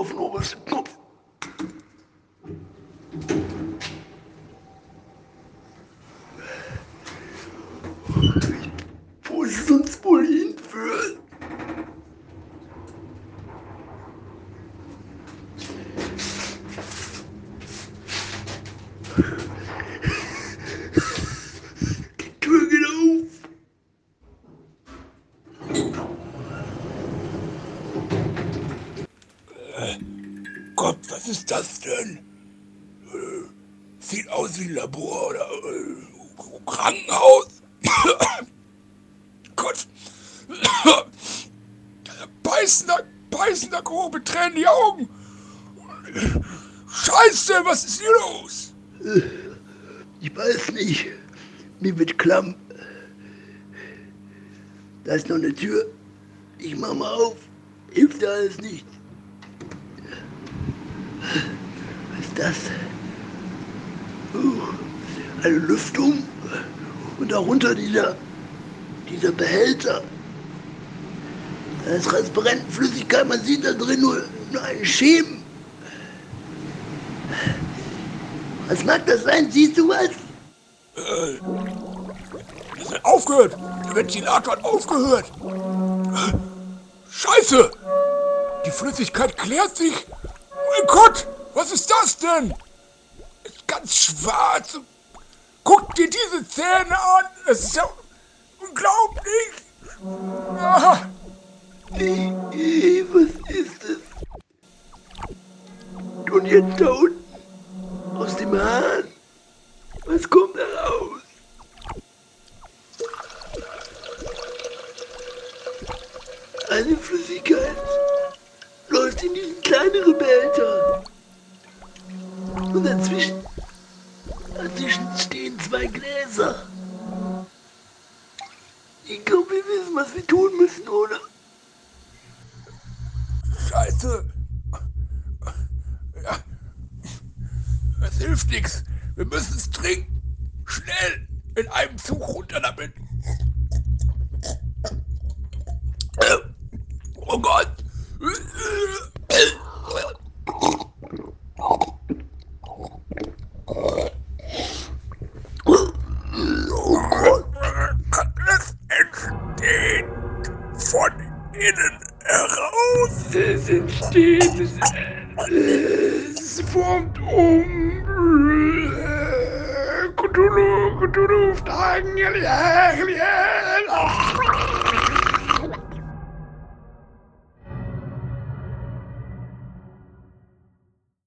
auf den obersten Knopf. Wo es uns wohl hinführt? Die Tür geht auf. Gott, was ist das denn? Äh, Sieht aus wie ein Labor oder äh, Krankenhaus. Gott. Beißender, beißender grobe Tränen die Augen. Scheiße, was ist hier los? Ich weiß nicht. Mir wird klamm. Da ist noch eine Tür. Ich mach mal auf. Hilft alles nicht. Was ist das? Uh, eine Lüftung. Und darunter dieser, dieser Behälter. Da ist transparente Flüssigkeit. Man sieht da drin nur, nur einen Schemen. Was mag das sein? Siehst du was? Das hat aufgehört. Der Ventilator hat aufgehört. Scheiße. Die Flüssigkeit klärt sich. Mein Gott, was ist das denn? Ist ganz schwarz. Guck dir diese Zähne an. Das ist ja unglaublich. Ah, Was ist es? Und jetzt da unten? Aus dem Hahn? Was kommt da raus? Eine Flüssigkeit läuft in diesen kleineren Behälter. Und dazwischen, dazwischen stehen zwei Gläser. Ich glaube, wir wissen, was wir tun müssen, oder? Scheiße. Ja. Es hilft nichts. Wir müssen es trinken. Schnell. In einem Zug runter damit. Äh, Oh Gott. Es, es formt um. Cthulhu, Cthulhu, Fragen,